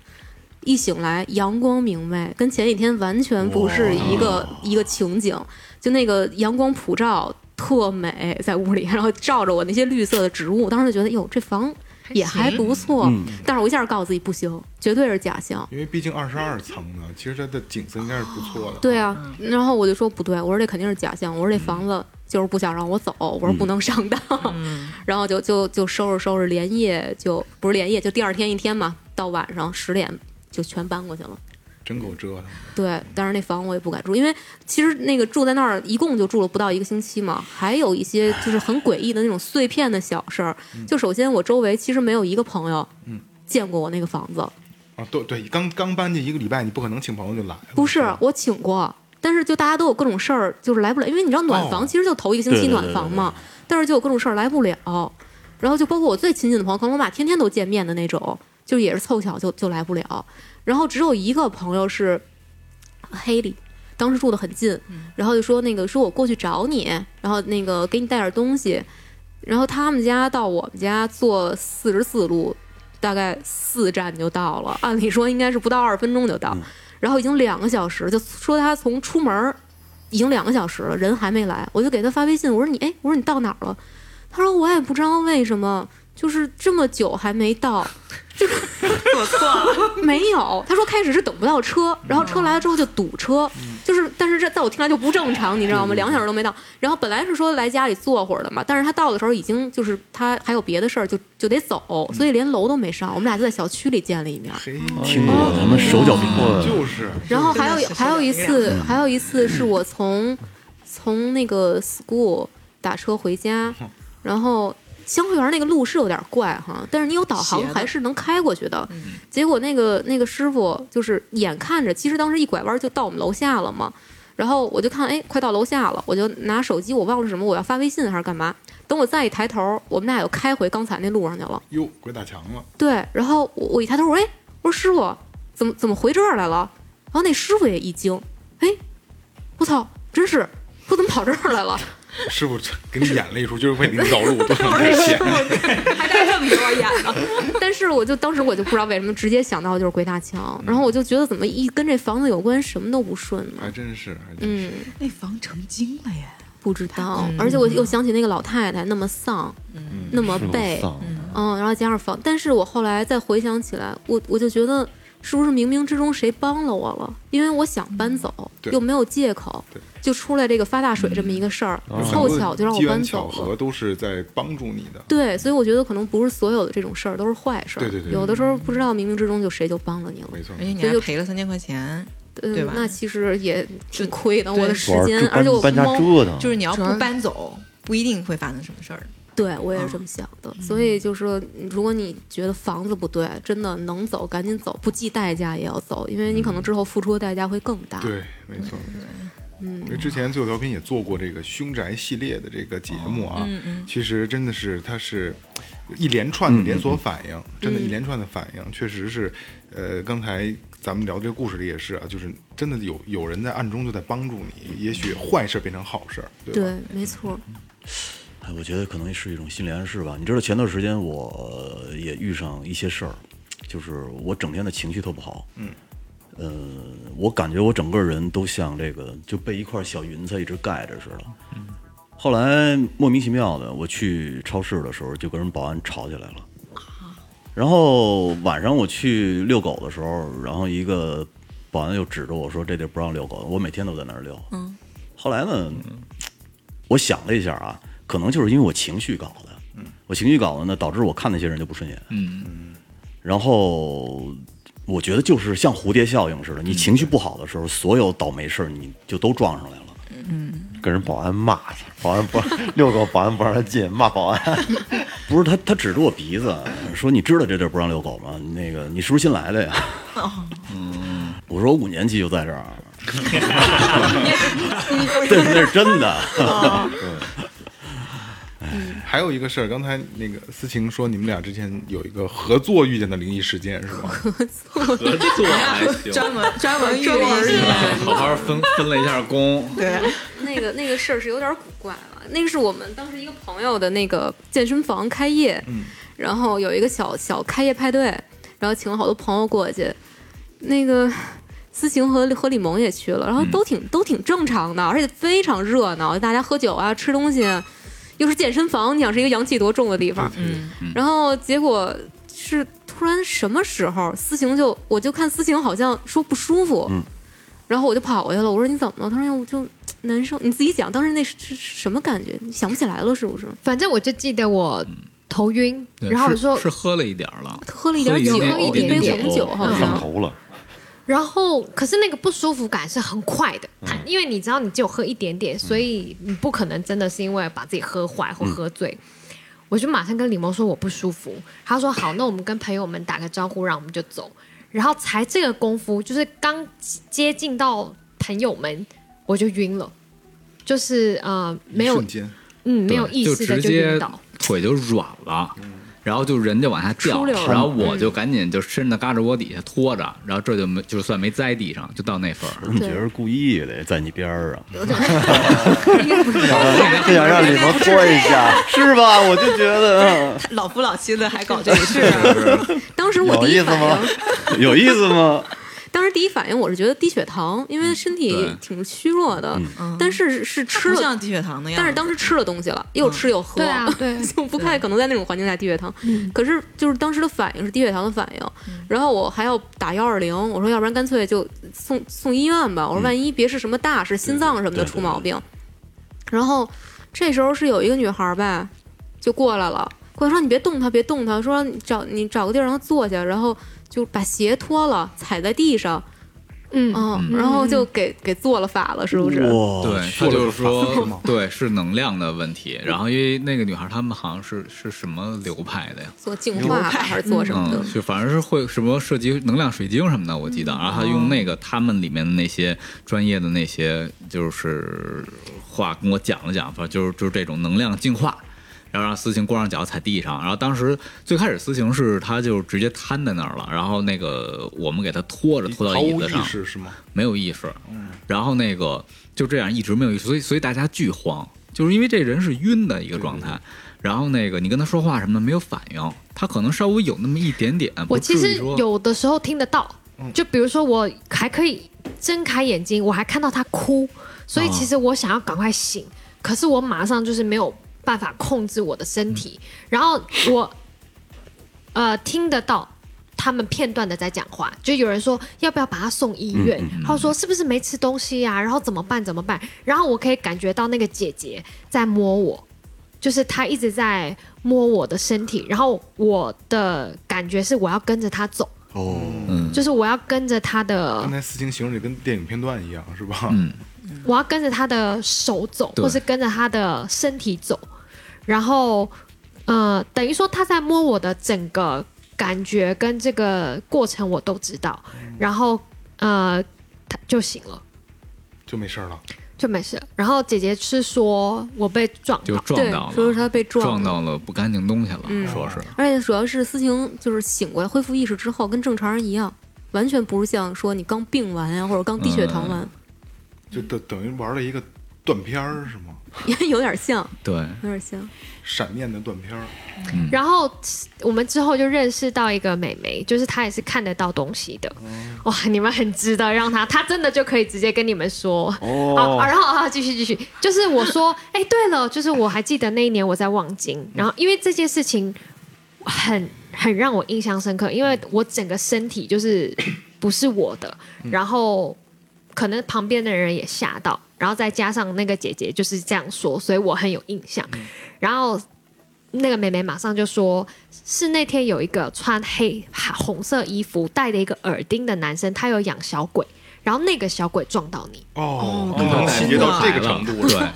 一醒来阳光明媚，跟前几天完全不是一个一个情景，就那个阳光普照特美，在屋里，然后照着我那些绿色的植物，当时就觉得哟这房也还不错，嗯但是我一下告诉自己不行，绝对是假象。因为毕竟二十二层呢，其实它的景色应该是不错的。对啊，然后我就说不对，我说这肯定是假象，我说这房子就是不想让我走，我说不能上当，然后就就就收拾收拾，连夜就不是连夜，就第二天一天嘛，到晚上十点就全搬过去了。真够折腾。对，但是那房我也不敢住，因为其实那个住在那儿一共就住了不到一个星期嘛，还有一些就是很诡异的那种碎片的小事儿。就首先我周围其实没有一个朋友嗯见过我那个房子，啊，对对，刚刚搬进一个礼拜，你不可能请朋友就来了。不是我请过，但是就大家都有各种事儿，就是来不了，因为你知道暖房哦其实就头一个星期对对对暖房嘛，但是就有各种事儿来不了，然后就包括我最亲近的朋友，可能我们俩天天都见面的那种，就也是凑巧就就来不了，然后只有一个朋友是黑里。当时住的很近，然后就说那个说我过去找你，然后那个给你带点东西，然后他们家到我们家坐四十四路，大概四站就到了，按理说应该是不到二十分钟就到，然后已经两个小时，就说他从出门儿已经两个小时了，人还没来，我就给他发微信，我说你哎，我说你到哪儿了？他说我也不知道为什么，就是这么久还没到，我错了，没有。他说开始是等不到车，然后车来了之后就堵车，就是但是这在我听来就不正常，你知道吗？两个小时都没到。然后本来是说来家里坐会儿的嘛，但是他到的时候已经就是他还有别的事儿，就就得走，所以连楼都没上。我们俩就在小区里见了一面。嘿，听过他们手脚冰凉。就是然后还有还有一次，还有一次是我从从那个 school 打车回家，然后香会园那个路是有点怪哈，但是你有导航还是能开过去的。结果那个那个师傅就是眼看着，其实当时一拐弯就到我们楼下了嘛。然后我就看，哎，快到楼下了，我就拿手机，我忘了什么，我要发微信还是干嘛？等我再一抬头，我们俩又开回刚才那路上去了。哟，鬼打墙了。对，然后我我一抬头，我说哎，我说师傅，怎么怎么回这儿来了？然后那师傅也一惊，哎，我操，真是，我怎么跑这儿来了？师傅给你演了一出，就是为你绕路，多少太险。还带这么一段演呢。但是我就当时我就不知道为什么直接想到就是鬼打墙，然后我就觉得怎么一跟这房子有关什么都不顺呢？还真是，还真是。嗯，那房成精了耶！不知道，而且我又想起那个老太太那么丧，那么背，嗯，然后加上房，但是我后来再回想起来，我我就觉得是不是冥冥之中谁帮了我了？因为我想搬走，对又没有借口，就出来这个发大水这么一个事儿，很凑巧就让我搬走了。巧合都是在帮助你的。对，所以我觉得可能不是所有的这种事儿都是坏事儿，对对对有的时候不知道冥冥之中就谁就帮了你了。没错而，且你还所以就赔了三千块钱，对吧，嗯那其实也挺亏的，我的时间，而且我搬搬家猫折腾，就是你要不搬走，不一定会发生什么事儿。对我也是这么想的，所以就是说，如果你觉得房子不对，真的能走赶紧走，不计代价也要走，因为你可能之后付出的代价会更大。对，没错。嗯，因为之前最后调频也做过这个凶宅系列的这个节目啊，其实真的是它是一连串的连锁反应，真的，一连串的反应，确实是，呃，刚才咱们聊这个故事里也是啊，就是真的有有人在暗中就在帮助你，也许坏事变成好事儿，对吧？对，没错。哎，我觉得可能是一种心理暗示吧。你知道前段时间我也遇上一些事儿，就是我整天的情绪特不好。嗯，呃，我感觉我整个人都像这个就被一块小云彩一直盖着似的。后来莫名其妙的，我去超市的时候就跟人保安吵起来了。然后晚上我去遛狗的时候，然后一个保安又指着我说：“这地儿不让遛狗。”我每天都在那儿遛。嗯。后来呢，我想了一下啊，可能就是因为我情绪搞的。嗯。我情绪搞的呢，导致我看那些人就不顺眼。嗯然后我觉得就是像蝴蝶效应似的，你情绪不好的时候，所有倒霉事儿你就都撞上来了。嗯跟人保安骂去，保安不遛狗，保安不让他进，骂保安。不是他，他指着我鼻子说：“你知道这地儿不让遛狗吗？那个你是不是新来的呀？”嗯，我说我五年级就在这儿，这是那是真的。还有一个事儿，刚才那个思晴说你们俩之前有一个合作遇见的灵异事件是吗？合作还行，专门专门专门遇遇好好分分了一下工。对，那个那个事儿是有点古怪了。那个是我们当时一个朋友的那个健身房开业，然后有一个小小开业派对，然后请了好多朋友过去。那个思晴和和李萌也去了，然后都挺、都挺正常的，而且非常热闹，大家喝酒啊，吃东西，又是健身房，你想是一个阳气多重的地方。嗯，然后结果是突然什么时候，思晴就我就看思晴好像说不舒服，嗯然后我就跑过去了，我说你怎么了？他说哎我就难受，你自己讲，当时那是是是什么感觉？你想不起来了是不是？反正我就记得我头晕，然后我说是是喝了一点了，喝了一点酒，喝了一杯一点点红酒，酒好上像。头了，然后，可是那个不舒服感是很快的，嗯因为你知道你只有喝一点点，所以你不可能真的是因为把自己喝坏或喝醉。我就马上跟李萌说我不舒服，他说好，那我们跟朋友们打个招呼，然后我们就走。然后才这个功夫，就是刚接近到朋友们，我就晕了，就是呃没有嗯没有意识的直接晕倒。腿就软了。然后就人就往下掉然后我就赶紧就伸到胳肢窝底下拖着，然后这就没就算没栽地上，就到那份儿。你觉得是故意的，在你边儿啊，就想让李萌拖一下，是吧？我就觉得嗯。老夫老妻的还搞这个事儿，当时我有第一反意思吗？应，有意思吗？第一反应我是觉得低血糖，因为身体挺虚弱的，但是是吃了，像低血糖那样。但是当时吃了东西了，又吃又喝，对啊，对，就不太可能在那种环境下低血糖。可是就是当时的反应是低血糖的反应，然后我还要打幺二零，我说要不然干脆就送送医院吧。我说万一别是什么大事，心脏什么的出毛病。然后这时候是有一个女孩呗，就过来了，过来说你别动她，别动她，说你找你找个地儿让她坐下，然后就把鞋脱了，踩在地上，嗯，嗯，然后就给给做了法了，是不是？对，他就是说，对，是能量的问题。然后因为那个女孩，她们好像是是什么流派的呀？做净化，还是做什么就反正是会什么涉及能量水晶什么的，我记得。然后他用那个他们里面的那些专业的那些就是话跟我讲了讲，反正就是就是这种能量净化。然后让思晴光着脚踩地上，然后当时最开始思晴是他就直接瘫在那儿了，然后那个我们给他拖着拖到毫无意椅子上，识是吗？没有意识，嗯。然后那个就这样一直没有意识，所以所以大家巨慌，就是因为这人是晕的一个状态，然后那个你跟他说话什么的没有反应，他可能稍微有那么一点点，我其实有的时候听得到，就比如说我还可以睁开眼睛，我还看到他哭，所以其实我想要赶快醒，可是我马上就是没有办法控制我的身体，然后我呃听得到。他们片段的在讲话，就有人说要不要把他送医院，他说是不是没吃东西呀、然后怎么办？怎么办？然后我可以感觉到那个姐姐在摸我，就是她一直在摸我的身体，然后我的感觉是我要跟着她走，哦，嗯。就是我要跟着她的刚，才思晴形容的跟电影片段一样，是吧？嗯我要跟着她的手走，或是跟着她的身体走，然后呃，等于说他在摸我的整个感觉跟这个过程我都知道，然后呃，他就醒了。就没事儿了。就没事，然后姐姐是说我被撞就到，对撞到，了，说是他被撞撞到了不干净东西了，嗯。说是。而且主要是思晴就是醒过来恢复意识之后，跟正常人一样，完全不是像说你刚病完呀、或者刚低血糖完，就等等于玩了一个断片儿是吗？也 有点像，对，有点像。闪念的断片儿，然后我们之后就认识到一个美眉，就是她也是看得到东西的。哇，你们很值得让她，她真的就可以直接跟你们说。哦。好，然后啊，继续继续，就是我说，哎，对了，就是我还记得那一年我在望京，然后因为这件事情很很让我印象深刻，因为我整个身体就是不是我的，然后可能旁边的人也吓到，然后再加上那个姐姐就是这样说，所以我很有印象。然后那个妹妹马上就说，是那天有一个穿黑红色衣服、戴着一个耳钉的男生，他有养小鬼，然后那个小鬼撞到你。哦，细节到这个程度了。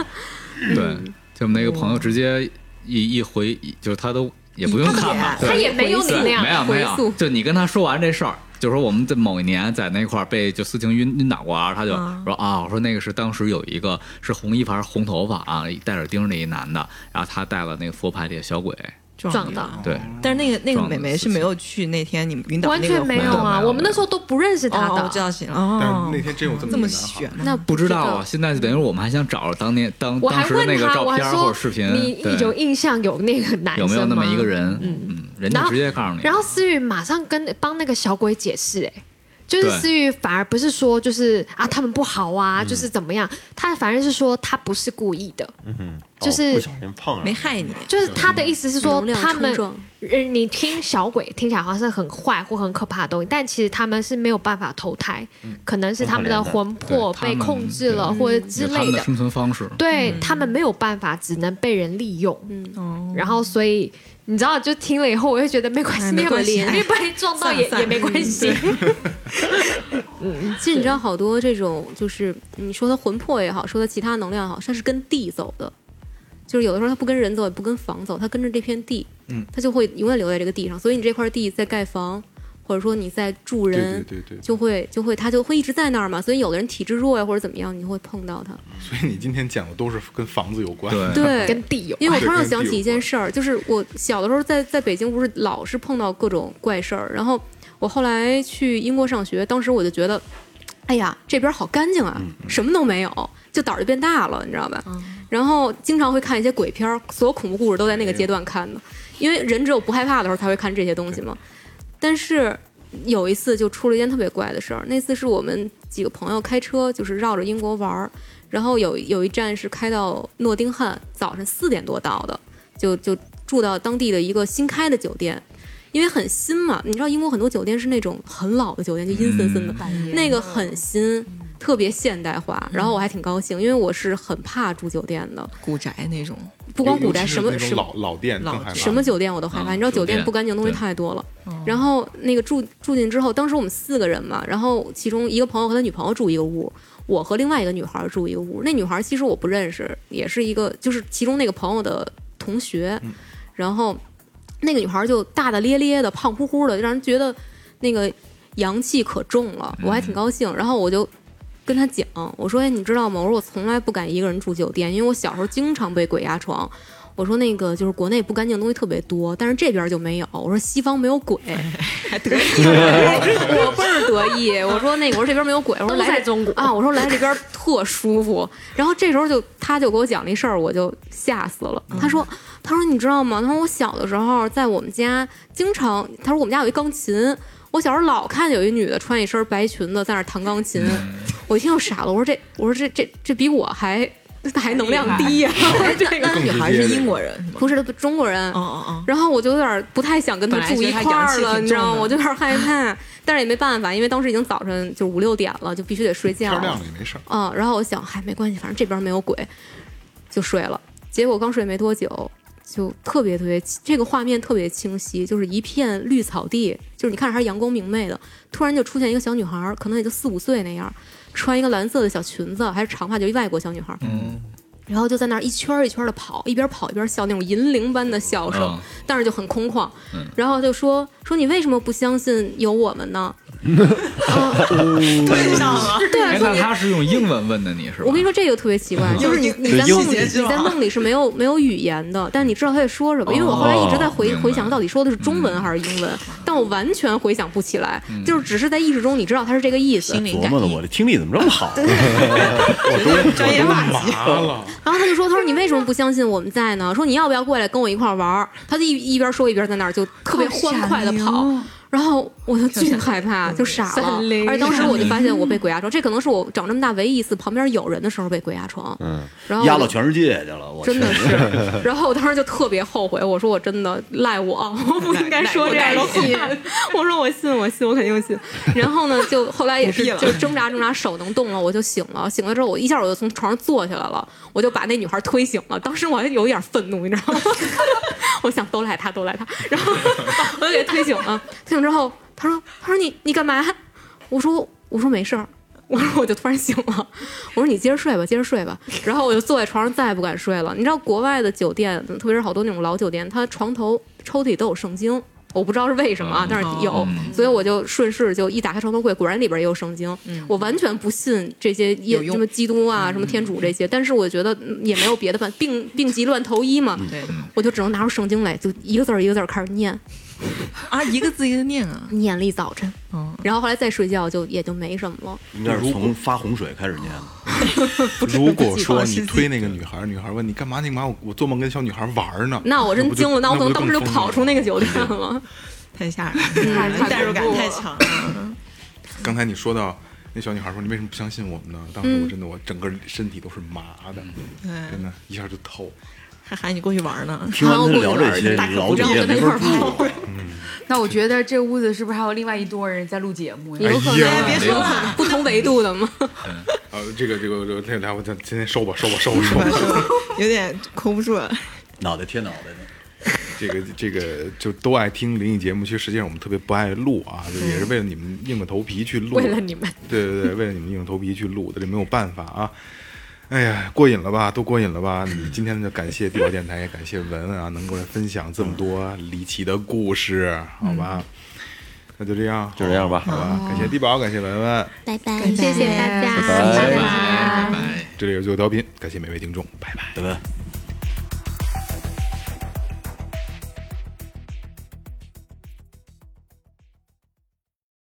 对 对，就我们那个朋友直接一一回，就是他都也不用看吧，他也没有你那样没有没有回溯，就你跟他说完这事儿，就说我们在某一年在那块儿被就思晴晕晕倒过啊，他就嗯说啊，我说那个是当时有一个是红衣服还是红头发啊，戴耳钉儿那一男的，然后他带了那个佛牌里的小鬼，撞到。对，但是那个那个美眉是没有去那天你们晕倒完那个全没有啊，我们那时候都不认识他哦，的。我知道行。但哦是，那天真有这么这么悬吗？那不知道啊，现在就等于我们还想找当年当我还当时的那个，照片或者视频，你对。有印象有那个男生有没有那么一个人？嗯。嗯人家然后直接告诉你，然后思雨马上跟帮那个小鬼解释，哎，就是思雨反而不是说就是啊他们不好嗯。啊，就是怎么样，他反而是说他不是故意的，嗯就是哦不小心碰了，没害你，就是他的意思是说他们你听小鬼听起来好像是很坏或很可怕的东西，但其实他们是没有办法投胎，可能是他们的魂魄被控制了或者之类的，的生存方式，对他们没有办法，只能被人利用。哦，然后所以你知道，就听了以后，我就觉得没关系，哎没关系因为被撞到也也没关系。其实你知道，好多这种就是你说他魂魄也好，说他其他能量也好，它是跟地走的。就是有的时候它不跟人走，也不跟房走，它跟着这片地，嗯，它就会永远留在这个地上。所以你这块地在盖房，或者说你在住人，对对对，就会就会他就会一直在那儿嘛。所以有的人体质弱呀，或者怎么样，你就会碰到他。所以你今天讲的都是跟房子有关。对对，跟地有因为我突然想起一件事儿，就是我小的时候在在北京，不是老是碰到各种怪事儿。然后我后来去英国上学，当时我就觉得，哎呀，这边好干净啊，什么都没有，就胆儿就变大了，你知道吧？然后经常会看一些鬼片儿，所有恐怖故事都在那个阶段看的，因为人只有不害怕的时候才会看这些东西嘛。但是有一次就出了一件特别怪的事儿，那次是我们几个朋友开车，就是绕着英国玩儿，然后有有一站是开到诺丁汉，早晨四点多到的，就就住到当地的一个新开的酒店，因为很新嘛，你知道英国很多酒店是那种很老的酒店，就阴森森的，那个很新。特别现代化，然后我还挺高兴，因为我是很怕住酒店的，古宅那种，不光古宅，尤其是那种什么什么老老店更害怕。什么酒店我都害怕，嗯你知道酒酒店店不干净的东西太多了。然后那个住住进之后，当时我们四个人嘛，然后其中一个朋友和他女朋友住一个屋，我和另外一个女孩住一个屋。那女孩其实我不认识，也是一个就是其中那个朋友的同学。然后那个女孩就大大咧咧的、胖乎乎的，就让人觉得那个阳气可重了。我还挺高兴，然后我就。跟他讲，我说：“哎，你知道吗？我说我从来不敢一个人住酒店，因为我小时候经常被鬼压床。我说那个就是国内不干净的东西特别多，但是这边就没有。我说西方没有鬼，还 得意，我倍儿得意。我说那个我说这边没有鬼，我说都来在中国啊，我说来这边特舒服。然后这时候就他就给我讲了一事儿，我就吓死了。他说他说你知道吗？他说我小的时候在我们家经常，他说我们家有一钢琴。我小时候老看有一女的穿一身白裙子在那弹钢琴，我一听就傻了。我说这我说这这这比我还还能量低呀、我说这个女孩是英国人？不是中国人。哦哦哦，然后我就有点不太想跟她住一块儿了，你知道吗？我就有点害怕，但是也没办法，因为当时已经早晨就五六点了，就必须得睡觉天亮了。了也没事儿。嗯，然后我想，嗨，没关系，反正这边没有鬼，就睡了。结果刚睡没多久，就特别特别，这个画面特别清晰，就是一片绿草地，就是你看着还是阳光明媚的，突然就出现一个小女孩儿，可能也就四五岁那样，穿一个蓝色的小裙子，还是长发，就一外国小女孩儿。嗯，然后就在那儿一圈儿一圈的跑，一边跑一边笑，那种银铃般的笑声，嗯但是就很空旷。嗯然后就说说你为什么不相信有我们呢？对上了，对，哎，说你那他是用英文问的你是吧？我跟你说，这个特别奇怪，就是你你在梦里你在梦里是没有没有语言的，但你知道他在说什么。因为我后来一直在回哦回想到底说的是中文还是英文，但我完全回想不起来，就是只是在意识中你知道他是这个意思。心里琢磨的感应我的听力怎么这么好？专业话题，麻了，然后他就说：“他说你为什么不相信我们在呢？说你要不要过来跟我一块儿玩？”他就一一边说一边在那儿就特别欢快的跑。然后我就巨 害怕，就傻了。而且当时我就发现我被鬼压床，这可能是我长这么大唯一一次旁边有人的时候被鬼压床。嗯，然后压到全世界去了，我真的是，然后我当时就特别后悔，我说我真的赖我，我不应该说这样的话。我说我信，我信，我肯定信。然后呢，就后来也是就挣扎挣扎，手能动了，我就醒了。醒了之后，我一下我就从床上坐起来了，我就把那女孩推醒了。当时我还有点愤怒，你知道吗？我想都赖他，都赖他。然后我就给推醒了。推醒之后，他说：“他说你你干嘛？”我说：“我说没事儿。”我说我就突然醒了，我说你接着睡吧，接着睡吧。然后我就坐在床上，再也不敢睡了。你知道国外的酒店，特别是好多那种老酒店，它床头抽屉都有圣经。我不知道是为什么啊，但是有，所以我就顺势就一打开床头柜，果然里边也有圣经。我完全不信这些耶什么基督啊、什么天主这些，但是我觉得嗯也没有别的办，病病急乱投医嘛，对我就只能拿出圣经来，就一个字儿一个字儿开始念，啊，一个字一个念啊。念了一早晨。嗯，然后后来再睡觉就也就没什么了。应该是从发洪水开始念的。如果说你推那个女孩，女孩问你干嘛？你干嘛？我我做梦跟小女孩玩呢。那我真惊了，那我可能不当时就跑出那个酒店 了。太吓人了，代入感太强了。刚才你说到那小女孩说你为什么不相信我们呢？当时我真的我整个身体都是麻的，真的一下就透。还喊你过去玩呢。听完他聊这些大可老酒不让店没法我跟他一块儿住。那我觉得这屋子是不是还有另外一拨人在录节目呀？有可能，别说了，不同维度的吗。呃，这个这个这个，这个来，我咱今天收吧，收吧，收吧，收吧。有点 hold 不住了。脑袋贴脑袋的。这个这个就都爱听灵异节目，其实实际上我们特别不爱录啊，就也是为了你们硬着头皮去录。为了你们，对对对，为了你们硬着头皮去录的，这没有办法啊。哎呀，过瘾了吧？都过瘾了吧？你今天就感谢地宝电台，也感谢文文啊，能够来分享这么多离奇的故事，好吧？那就这样，就这样吧好吧？感谢地宝，感谢文文，拜拜，谢谢谢大家，拜拜谢谢大家拜拜。这里是最后调频，感谢每位听众，拜拜。